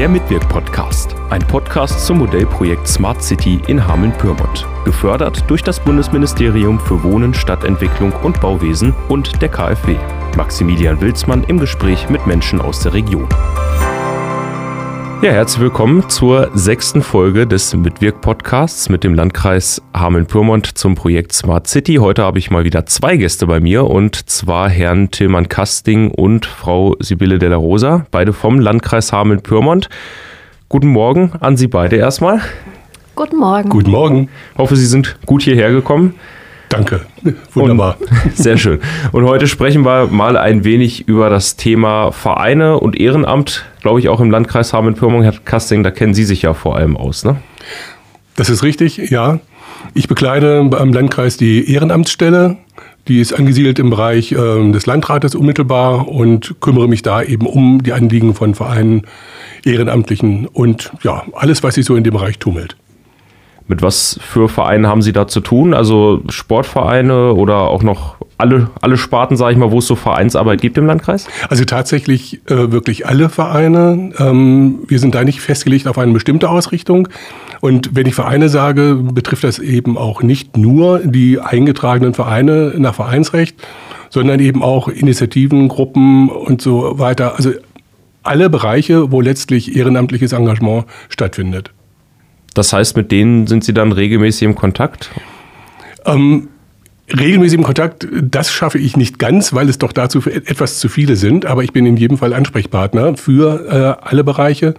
Der Mitwirk-Podcast. Ein Podcast zum Modellprojekt Smart City in Hameln-Pyrmont. Gefördert durch das Bundesministerium für Wohnen, Stadtentwicklung und Bauwesen und der KfW. Maximilian Wilsmann im Gespräch mit Menschen aus der Region. Ja, herzlich willkommen zur sechsten Folge des Mitwirk-Podcasts mit dem Landkreis Hameln-Pyrmont zum Projekt Smart City. Heute habe ich mal wieder zwei Gäste bei mir und zwar Herrn Tillmann Kasting und Frau Sibylle Della Rosa, beide vom Landkreis Hameln-Pyrmont. Guten Morgen an Sie beide erstmal. Guten Morgen. Guten Morgen. Ich hoffe, Sie sind gut hierher gekommen. Danke. Wunderbar. Und, sehr schön. Und heute sprechen wir mal ein wenig über das Thema Vereine und Ehrenamt, glaube ich, auch im Landkreis Hameln-Pyrmont, Herr Kasting, da kennen Sie sich ja vor allem aus, ne? Das ist richtig, ja. Ich bekleide beim Landkreis die Ehrenamtsstelle. Die ist angesiedelt im Bereich äh, des Landrates unmittelbar und kümmere mich da eben um die Anliegen von Vereinen, Ehrenamtlichen und ja, alles, was sich so in dem Bereich tummelt. Mit was für Vereinen haben Sie da zu tun? Also Sportvereine oder auch noch alle, alle Sparten, sage ich mal, wo es so Vereinsarbeit gibt im Landkreis? Also tatsächlich äh, wirklich alle Vereine. Ähm, wir sind da nicht festgelegt auf eine bestimmte Ausrichtung. Und wenn ich Vereine sage, betrifft das eben auch nicht nur die eingetragenen Vereine nach Vereinsrecht, sondern eben auch Initiativen, Gruppen und so weiter. Also alle Bereiche, wo letztlich ehrenamtliches Engagement stattfindet. Das heißt, mit denen sind Sie dann regelmäßig im Kontakt? Ähm, regelmäßig im Kontakt, das schaffe ich nicht ganz, weil es doch dazu etwas zu viele sind. Aber ich bin in jedem Fall Ansprechpartner für äh, alle Bereiche,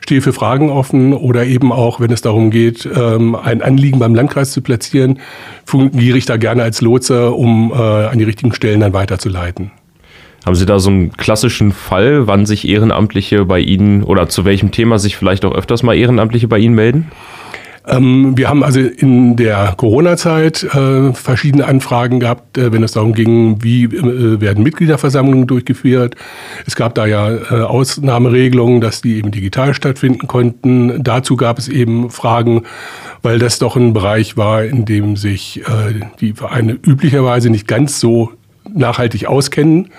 stehe für Fragen offen oder eben auch, wenn es darum geht, ähm, ein Anliegen beim Landkreis zu platzieren, fungiere ich da gerne als Lotse, um äh, an die richtigen Stellen dann weiterzuleiten. Haben Sie da so einen klassischen Fall, wann sich Ehrenamtliche bei Ihnen oder zu welchem Thema sich vielleicht auch öfters mal Ehrenamtliche bei Ihnen melden? Ähm, wir haben also in der Corona-Zeit äh, verschiedene Anfragen gehabt, äh, wenn es darum ging, wie äh, werden Mitgliederversammlungen durchgeführt. Es gab da ja äh, Ausnahmeregelungen, dass die eben digital stattfinden konnten. Dazu gab es eben Fragen, weil das doch ein Bereich war, in dem sich äh, die Vereine üblicherweise nicht ganz so nachhaltig auskennen.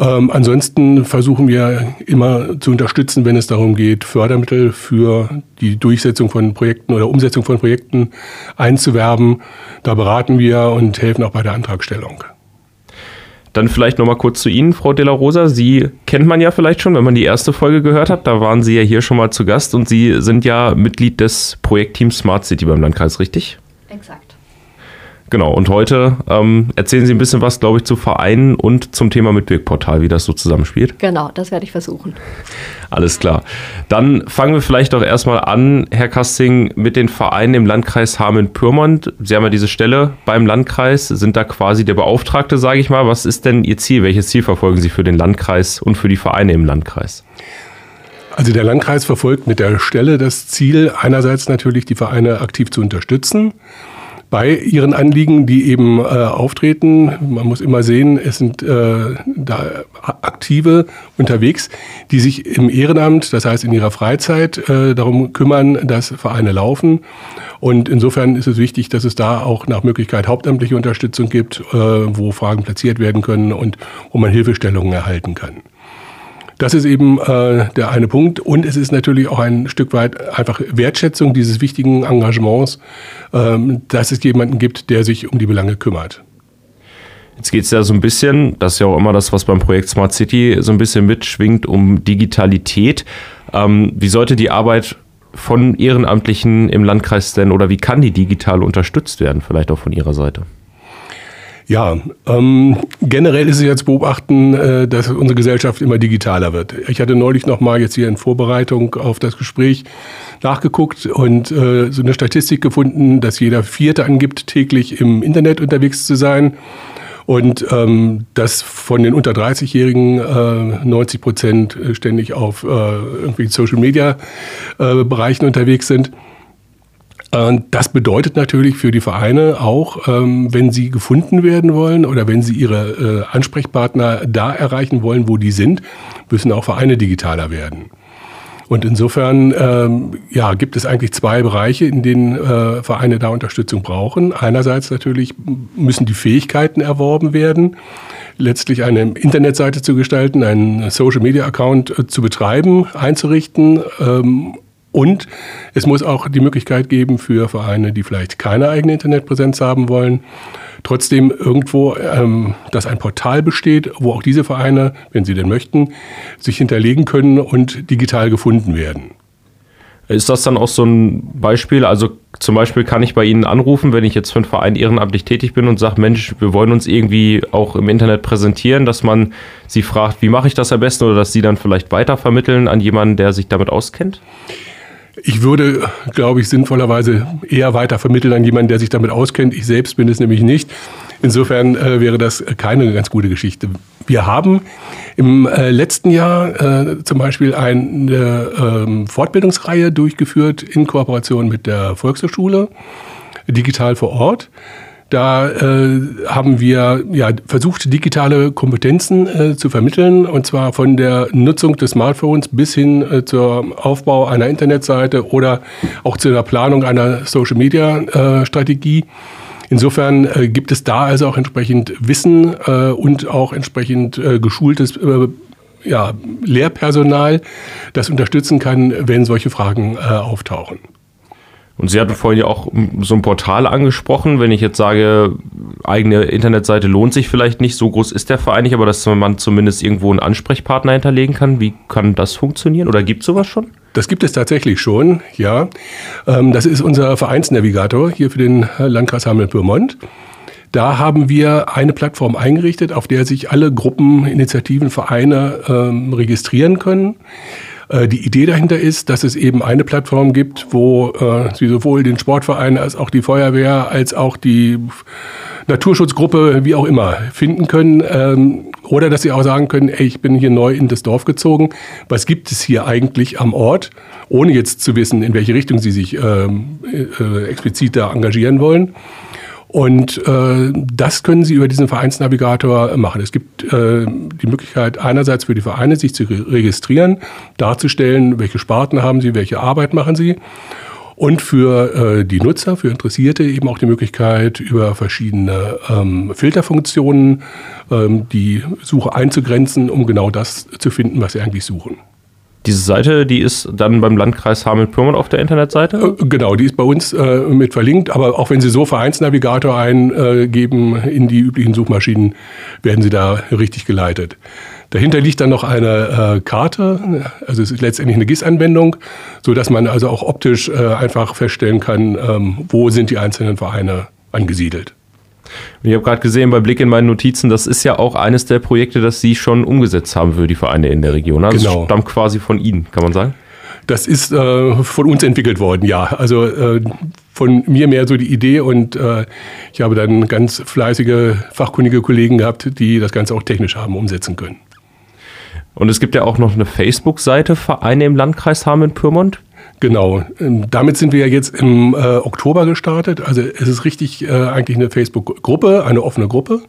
Ähm, ansonsten versuchen wir immer zu unterstützen, wenn es darum geht, Fördermittel für die Durchsetzung von Projekten oder Umsetzung von Projekten einzuwerben. Da beraten wir und helfen auch bei der Antragstellung. Dann vielleicht nochmal kurz zu Ihnen, Frau De La Rosa. Sie kennt man ja vielleicht schon, wenn man die erste Folge gehört hat. Da waren Sie ja hier schon mal zu Gast und Sie sind ja Mitglied des Projektteams Smart City beim Landkreis, richtig? Exakt. Genau, und heute ähm, erzählen Sie ein bisschen was, glaube ich, zu Vereinen und zum Thema Mitwirkportal, wie das so zusammenspielt. Genau, das werde ich versuchen. Alles klar. Dann fangen wir vielleicht doch erstmal an, Herr Kasting, mit den Vereinen im Landkreis Hameln-Pyrmont. Sie haben ja diese Stelle beim Landkreis, sind da quasi der Beauftragte, sage ich mal. Was ist denn Ihr Ziel? Welches Ziel verfolgen Sie für den Landkreis und für die Vereine im Landkreis? Also der Landkreis verfolgt mit der Stelle das Ziel, einerseits natürlich die Vereine aktiv zu unterstützen bei ihren Anliegen, die eben äh, auftreten. Man muss immer sehen, es sind äh, da Aktive unterwegs, die sich im Ehrenamt, das heißt in ihrer Freizeit, äh, darum kümmern, dass Vereine laufen. Und insofern ist es wichtig, dass es da auch nach Möglichkeit hauptamtliche Unterstützung gibt, äh, wo Fragen platziert werden können und wo man Hilfestellungen erhalten kann. Das ist eben äh, der eine Punkt. Und es ist natürlich auch ein Stück weit einfach Wertschätzung dieses wichtigen Engagements, ähm, dass es jemanden gibt, der sich um die Belange kümmert. Jetzt geht es ja so ein bisschen, das ist ja auch immer das, was beim Projekt Smart City so ein bisschen mitschwingt, um Digitalität. Ähm, wie sollte die Arbeit von Ehrenamtlichen im Landkreis denn oder wie kann die digital unterstützt werden, vielleicht auch von Ihrer Seite? Ja, ähm, generell ist es jetzt beobachten, äh, dass unsere Gesellschaft immer digitaler wird. Ich hatte neulich noch mal jetzt hier in Vorbereitung auf das Gespräch nachgeguckt und äh, so eine Statistik gefunden, dass jeder Vierte angibt, täglich im Internet unterwegs zu sein. Und ähm, dass von den unter 30-Jährigen äh, 90 Prozent ständig auf äh, irgendwie Social-Media-Bereichen äh, unterwegs sind. Das bedeutet natürlich für die Vereine auch, ähm, wenn sie gefunden werden wollen oder wenn sie ihre äh, Ansprechpartner da erreichen wollen, wo die sind, müssen auch Vereine digitaler werden. Und insofern ähm, ja, gibt es eigentlich zwei Bereiche, in denen äh, Vereine da Unterstützung brauchen. Einerseits natürlich müssen die Fähigkeiten erworben werden, letztlich eine Internetseite zu gestalten, einen Social-Media-Account äh, zu betreiben, einzurichten. Ähm, und es muss auch die Möglichkeit geben für Vereine, die vielleicht keine eigene Internetpräsenz haben wollen, trotzdem irgendwo, ähm, dass ein Portal besteht, wo auch diese Vereine, wenn sie denn möchten, sich hinterlegen können und digital gefunden werden. Ist das dann auch so ein Beispiel? Also zum Beispiel kann ich bei Ihnen anrufen, wenn ich jetzt für einen Verein ehrenamtlich tätig bin und sage, Mensch, wir wollen uns irgendwie auch im Internet präsentieren, dass man Sie fragt, wie mache ich das am besten oder dass Sie dann vielleicht weitervermitteln an jemanden, der sich damit auskennt? Ich würde, glaube ich, sinnvollerweise eher weiter vermitteln an jemanden, der sich damit auskennt. Ich selbst bin es nämlich nicht. Insofern äh, wäre das keine ganz gute Geschichte. Wir haben im äh, letzten Jahr äh, zum Beispiel eine ähm, Fortbildungsreihe durchgeführt in Kooperation mit der Volkshochschule, digital vor Ort. Da äh, haben wir ja, versucht, digitale Kompetenzen äh, zu vermitteln, und zwar von der Nutzung des Smartphones bis hin äh, zum Aufbau einer Internetseite oder auch zu der Planung einer Social-Media-Strategie. Insofern äh, gibt es da also auch entsprechend Wissen äh, und auch entsprechend äh, geschultes äh, ja, Lehrpersonal, das unterstützen kann, wenn solche Fragen äh, auftauchen. Und Sie hatten vorhin ja auch so ein Portal angesprochen. Wenn ich jetzt sage, eigene Internetseite lohnt sich vielleicht nicht, so groß ist der Verein nicht, aber dass man zumindest irgendwo einen Ansprechpartner hinterlegen kann, wie kann das funktionieren? Oder gibt es sowas schon? Das gibt es tatsächlich schon, ja. Ähm, das ist unser Vereinsnavigator hier für den Landkreis Hameln-Pyrmont. Da haben wir eine Plattform eingerichtet, auf der sich alle Gruppen, Initiativen, Vereine ähm, registrieren können. Äh, die Idee dahinter ist, dass es eben eine Plattform gibt, wo äh, Sie sowohl den Sportverein als auch die Feuerwehr als auch die Naturschutzgruppe, wie auch immer, finden können. Ähm, oder dass sie auch sagen können, ey, ich bin hier neu in das Dorf gezogen. Was gibt es hier eigentlich am Ort? Ohne jetzt zu wissen, in welche Richtung sie sich ähm, äh, explizit da engagieren wollen. Und äh, das können Sie über diesen Vereinsnavigator machen. Es gibt äh, die Möglichkeit einerseits für die Vereine, sich zu registrieren, darzustellen, welche Sparten haben sie, welche Arbeit machen sie. Und für äh, die Nutzer, für Interessierte eben auch die Möglichkeit, über verschiedene ähm, Filterfunktionen ähm, die Suche einzugrenzen, um genau das zu finden, was sie eigentlich suchen. Diese Seite, die ist dann beim Landkreis Hameln-Pyrmont auf der Internetseite? Äh, genau, die ist bei uns äh, mit verlinkt. Aber auch wenn Sie so Vereinsnavigator eingeben in die üblichen Suchmaschinen, werden Sie da richtig geleitet. Dahinter liegt dann noch eine äh, Karte, also es ist letztendlich eine GIS-Anwendung, sodass man also auch optisch äh, einfach feststellen kann, ähm, wo sind die einzelnen Vereine angesiedelt. Ich habe gerade gesehen bei Blick in meine Notizen, das ist ja auch eines der Projekte, das Sie schon umgesetzt haben für die Vereine in der Region. Also genau. Das stammt quasi von Ihnen, kann man sagen? Das ist äh, von uns entwickelt worden, ja. Also äh, von mir mehr so die Idee und äh, ich habe dann ganz fleißige, fachkundige Kollegen gehabt, die das Ganze auch technisch haben umsetzen können. Und es gibt ja auch noch eine Facebook-Seite Vereine im Landkreis Hameln-Pyrmont. Genau. Ähm, damit sind wir ja jetzt im äh, Oktober gestartet. Also es ist richtig äh, eigentlich eine Facebook-Gruppe, eine offene Gruppe.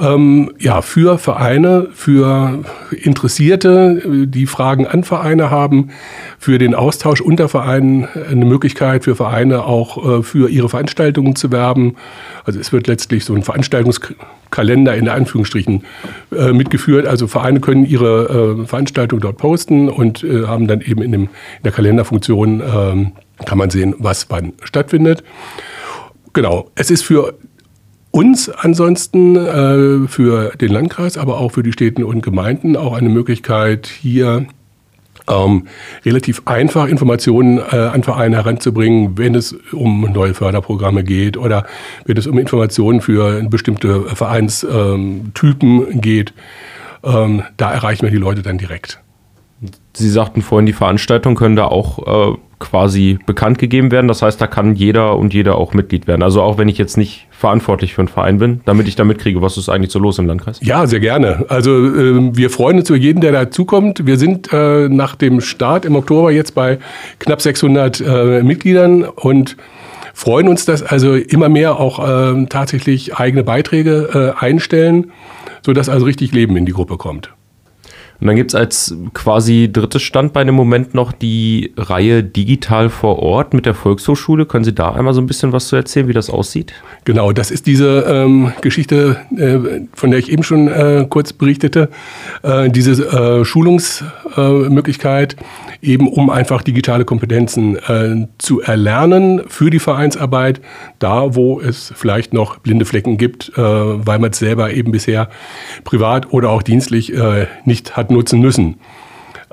Ähm, ja, für Vereine, für Interessierte, die Fragen an Vereine haben, für den Austausch unter Vereinen eine Möglichkeit für Vereine auch äh, für ihre Veranstaltungen zu werben. Also es wird letztlich so ein Veranstaltungskalender in Anführungsstrichen äh, mitgeführt. Also Vereine können ihre äh, Veranstaltung dort posten und äh, haben dann eben in, dem, in der Kalenderfunktion ähm, kann man sehen, was wann stattfindet. Genau. Es ist für uns ansonsten äh, für den Landkreis, aber auch für die Städte und Gemeinden auch eine Möglichkeit, hier ähm, relativ einfach Informationen äh, an Vereine heranzubringen, wenn es um neue Förderprogramme geht oder wenn es um Informationen für bestimmte Vereinstypen ähm, geht. Ähm, da erreichen wir die Leute dann direkt. Sie sagten vorhin, die Veranstaltungen können da auch äh, quasi bekannt gegeben werden. Das heißt, da kann jeder und jeder auch Mitglied werden. Also auch wenn ich jetzt nicht verantwortlich für einen Verein bin, damit ich da mitkriege, was ist eigentlich so los im Landkreis? Ja, sehr gerne. Also äh, wir freuen uns über jeden, der dazukommt. Wir sind äh, nach dem Start im Oktober jetzt bei knapp 600 äh, Mitgliedern und freuen uns, dass also immer mehr auch ähm, tatsächlich eigene Beiträge äh, einstellen, sodass also richtig Leben in die Gruppe kommt. Und dann gibt es als quasi drittes Standbein im Moment noch die Reihe Digital vor Ort mit der Volkshochschule. Können Sie da einmal so ein bisschen was zu erzählen, wie das aussieht? Genau, das ist diese ähm, Geschichte, äh, von der ich eben schon äh, kurz berichtete. Äh, diese äh, Schulungsmöglichkeit, eben um einfach digitale Kompetenzen äh, zu erlernen für die Vereinsarbeit, da wo es vielleicht noch blinde Flecken gibt, äh, weil man es selber eben bisher privat oder auch dienstlich nicht hat nutzen müssen.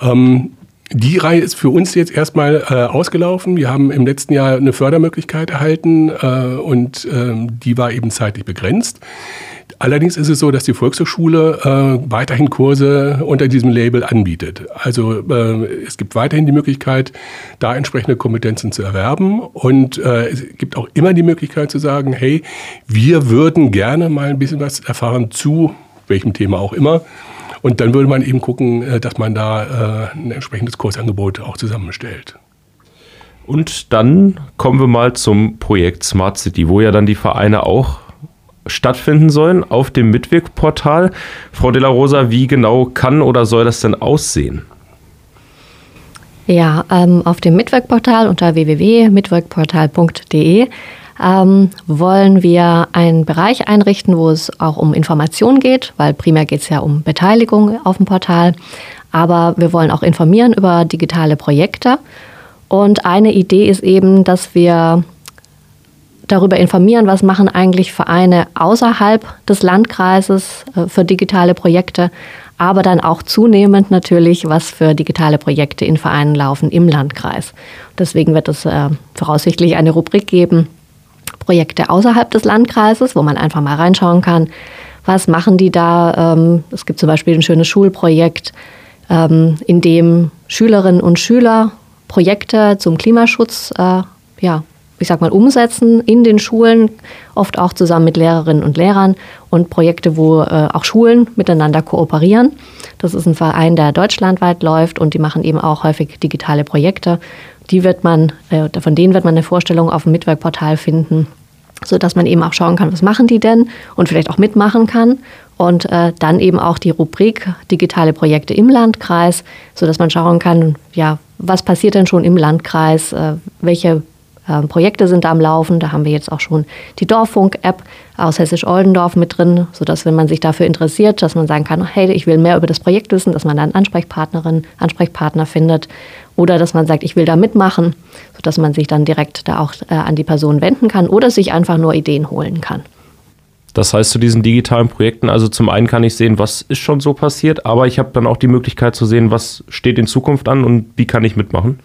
Ähm, die Reihe ist für uns jetzt erstmal äh, ausgelaufen. Wir haben im letzten Jahr eine Fördermöglichkeit erhalten äh, und äh, die war eben zeitlich begrenzt. Allerdings ist es so, dass die Volkshochschule äh, weiterhin Kurse unter diesem Label anbietet. Also äh, es gibt weiterhin die Möglichkeit, da entsprechende Kompetenzen zu erwerben und äh, es gibt auch immer die Möglichkeit zu sagen, hey, wir würden gerne mal ein bisschen was erfahren zu welchem Thema auch immer und dann würde man eben gucken, äh, dass man da äh, ein entsprechendes Kursangebot auch zusammenstellt. Und dann kommen wir mal zum Projekt Smart City, wo ja dann die Vereine auch stattfinden sollen auf dem Mitwirkportal. Frau De La Rosa, wie genau kann oder soll das denn aussehen? Ja, ähm, auf dem Mitwirkportal unter www.mitwirkportal.de ähm, wollen wir einen Bereich einrichten, wo es auch um Information geht, weil primär geht es ja um Beteiligung auf dem Portal. Aber wir wollen auch informieren über digitale Projekte. Und eine Idee ist eben, dass wir darüber informieren, was machen eigentlich Vereine außerhalb des Landkreises äh, für digitale Projekte, aber dann auch zunehmend natürlich, was für digitale Projekte in Vereinen laufen im Landkreis. Deswegen wird es äh, voraussichtlich eine Rubrik geben, Projekte außerhalb des Landkreises, wo man einfach mal reinschauen kann, was machen die da. Ähm, es gibt zum Beispiel ein schönes Schulprojekt, ähm, in dem Schülerinnen und Schüler Projekte zum Klimaschutz äh, ja, ich sag mal, umsetzen in den Schulen, oft auch zusammen mit Lehrerinnen und Lehrern und Projekte, wo äh, auch Schulen miteinander kooperieren. Das ist ein Verein, der deutschlandweit läuft und die machen eben auch häufig digitale Projekte. Die wird man, äh, von denen wird man eine Vorstellung auf dem Mitwerkportal finden, sodass man eben auch schauen kann, was machen die denn und vielleicht auch mitmachen kann. Und äh, dann eben auch die Rubrik digitale Projekte im Landkreis, sodass man schauen kann, ja, was passiert denn schon im Landkreis, äh, welche ähm, Projekte sind da am Laufen. Da haben wir jetzt auch schon die Dorffunk-App aus Hessisch-Oldendorf mit drin, sodass, wenn man sich dafür interessiert, dass man sagen kann, hey, ich will mehr über das Projekt wissen, dass man dann Ansprechpartnerin, Ansprechpartner findet. Oder dass man sagt, ich will da mitmachen, sodass man sich dann direkt da auch äh, an die Person wenden kann oder sich einfach nur Ideen holen kann. Das heißt, zu diesen digitalen Projekten, also zum einen kann ich sehen, was ist schon so passiert, aber ich habe dann auch die Möglichkeit zu sehen, was steht in Zukunft an und wie kann ich mitmachen.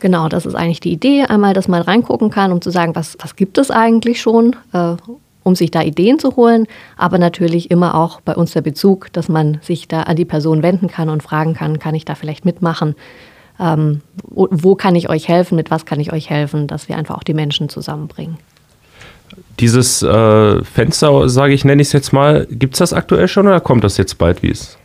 Genau, das ist eigentlich die Idee, einmal, dass man reingucken kann, um zu sagen, was, was gibt es eigentlich schon, äh, um sich da Ideen zu holen, aber natürlich immer auch bei uns der Bezug, dass man sich da an die Person wenden kann und fragen kann, kann ich da vielleicht mitmachen? Ähm, wo, wo kann ich euch helfen, mit was kann ich euch helfen, dass wir einfach auch die Menschen zusammenbringen. Dieses äh, Fenster, sage ich, nenne ich es jetzt mal, gibt es das aktuell schon oder kommt das jetzt bald, wie es?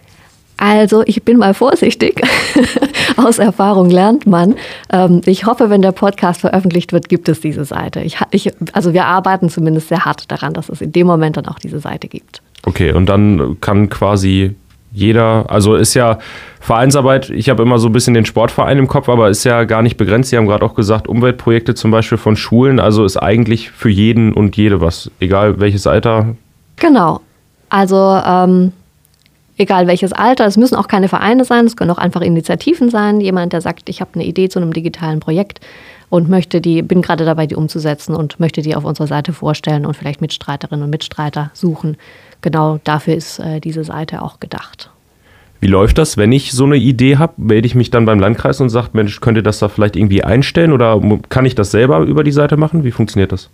Also ich bin mal vorsichtig. Aus Erfahrung lernt man. Ähm, ich hoffe, wenn der Podcast veröffentlicht wird, gibt es diese Seite. Ich, ich, also wir arbeiten zumindest sehr hart daran, dass es in dem Moment dann auch diese Seite gibt. Okay, und dann kann quasi jeder, also ist ja Vereinsarbeit, ich habe immer so ein bisschen den Sportverein im Kopf, aber ist ja gar nicht begrenzt. Sie haben gerade auch gesagt, Umweltprojekte zum Beispiel von Schulen, also ist eigentlich für jeden und jede was, egal welches Alter. Genau. Also ähm, egal welches Alter. Es müssen auch keine Vereine sein, es können auch einfach Initiativen sein. Jemand, der sagt, ich habe eine Idee zu einem digitalen Projekt und möchte die, bin gerade dabei, die umzusetzen und möchte die auf unserer Seite vorstellen und vielleicht Mitstreiterinnen und Mitstreiter suchen. Genau dafür ist äh, diese Seite auch gedacht. Wie läuft das, wenn ich so eine Idee habe? Melde ich mich dann beim Landkreis und sage, Mensch, könnt ihr das da vielleicht irgendwie einstellen oder kann ich das selber über die Seite machen? Wie funktioniert das?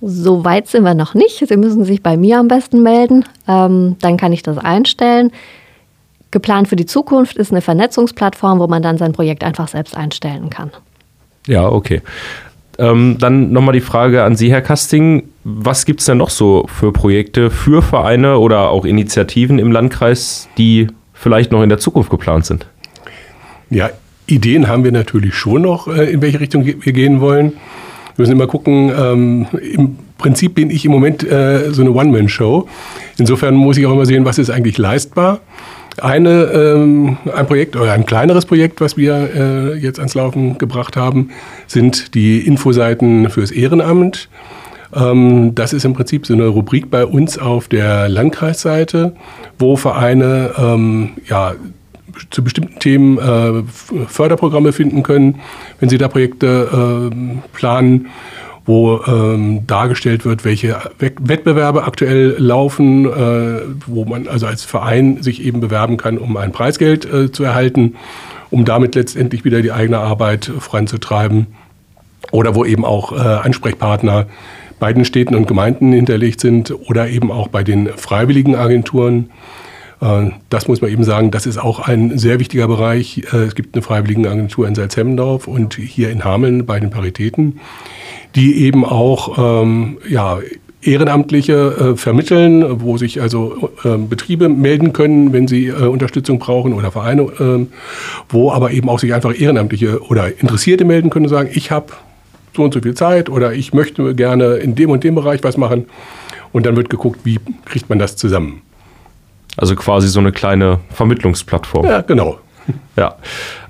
So weit sind wir noch nicht. Sie müssen sich bei mir am besten melden. Ähm, dann kann ich das einstellen. Geplant für die Zukunft ist eine Vernetzungsplattform, wo man dann sein Projekt einfach selbst einstellen kann. Ja, okay. Ähm, dann nochmal die Frage an Sie, Herr Kasting. Was gibt es denn noch so für Projekte für Vereine oder auch Initiativen im Landkreis, die vielleicht noch in der Zukunft geplant sind? Ja, Ideen haben wir natürlich schon noch, äh, in welche Richtung wir gehen wollen. Wir müssen immer gucken, ähm, im Prinzip bin ich im Moment äh, so eine One-Man-Show. Insofern muss ich auch immer sehen, was ist eigentlich leistbar. Eine, ähm, ein Projekt oder ein kleineres Projekt, was wir äh, jetzt ans Laufen gebracht haben, sind die Infoseiten fürs Ehrenamt. Ähm, das ist im Prinzip so eine Rubrik bei uns auf der Landkreisseite, wo Vereine ähm, ja, zu bestimmten Themen äh, Förderprogramme finden können, wenn sie da Projekte äh, planen wo ähm, dargestellt wird, welche Wettbewerbe aktuell laufen, äh, wo man also als Verein sich eben bewerben kann, um ein Preisgeld äh, zu erhalten, um damit letztendlich wieder die eigene Arbeit voranzutreiben. Oder wo eben auch äh, Ansprechpartner bei den Städten und Gemeinden hinterlegt sind oder eben auch bei den freiwilligen Agenturen. Äh, das muss man eben sagen, das ist auch ein sehr wichtiger Bereich. Äh, es gibt eine Freiwilligenagentur in Salzhemmendorf und hier in Hameln bei den Paritäten die eben auch ähm, ja, Ehrenamtliche äh, vermitteln, wo sich also äh, Betriebe melden können, wenn sie äh, Unterstützung brauchen oder Vereine, ähm, wo aber eben auch sich einfach Ehrenamtliche oder Interessierte melden können und sagen, ich habe so und so viel Zeit oder ich möchte gerne in dem und dem Bereich was machen. Und dann wird geguckt, wie kriegt man das zusammen. Also quasi so eine kleine Vermittlungsplattform. Ja, genau. Ja,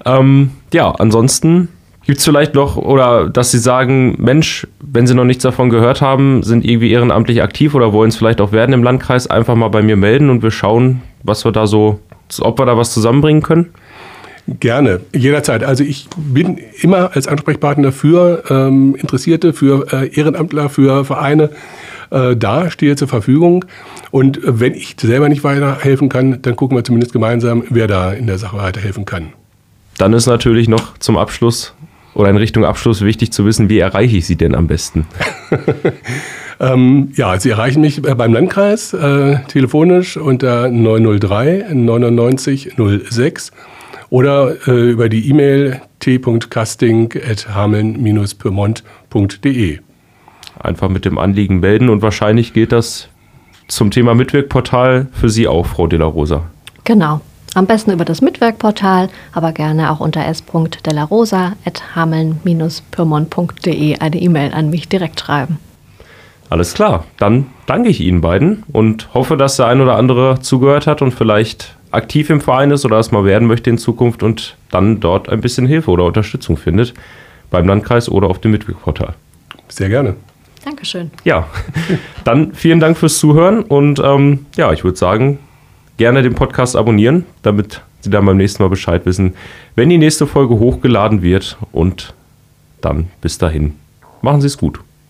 ähm, ja ansonsten Gibt es vielleicht noch, oder dass Sie sagen, Mensch, wenn Sie noch nichts davon gehört haben, sind irgendwie ehrenamtlich aktiv oder wollen es vielleicht auch werden im Landkreis, einfach mal bei mir melden und wir schauen, was wir da so, ob wir da was zusammenbringen können? Gerne, jederzeit. Also ich bin immer als Ansprechpartner für ähm, Interessierte, für äh, Ehrenamtler, für Vereine äh, da, stehe zur Verfügung. Und wenn ich selber nicht weiterhelfen kann, dann gucken wir zumindest gemeinsam, wer da in der Sache weiterhelfen kann. Dann ist natürlich noch zum Abschluss oder in Richtung Abschluss wichtig zu wissen, wie erreiche ich Sie denn am besten? ähm, ja, Sie erreichen mich äh, beim Landkreis äh, telefonisch unter 903 99 06 oder äh, über die E-Mail t.casting.hameln-pyrmont.de. Einfach mit dem Anliegen melden und wahrscheinlich geht das zum Thema Mitwirkportal für Sie auch, Frau De La Rosa. Genau. Am besten über das Mitwerkportal, aber gerne auch unter s.delarosa.hameln-pyrmont.de eine E-Mail an mich direkt schreiben. Alles klar, dann danke ich Ihnen beiden und hoffe, dass der ein oder andere zugehört hat und vielleicht aktiv im Verein ist oder es mal werden möchte in Zukunft und dann dort ein bisschen Hilfe oder Unterstützung findet beim Landkreis oder auf dem Mitwirkportal. Sehr gerne. Dankeschön. Ja, dann vielen Dank fürs Zuhören und ähm, ja, ich würde sagen, gerne den Podcast abonnieren, damit Sie dann beim nächsten Mal Bescheid wissen, wenn die nächste Folge hochgeladen wird. Und dann bis dahin. Machen Sie es gut.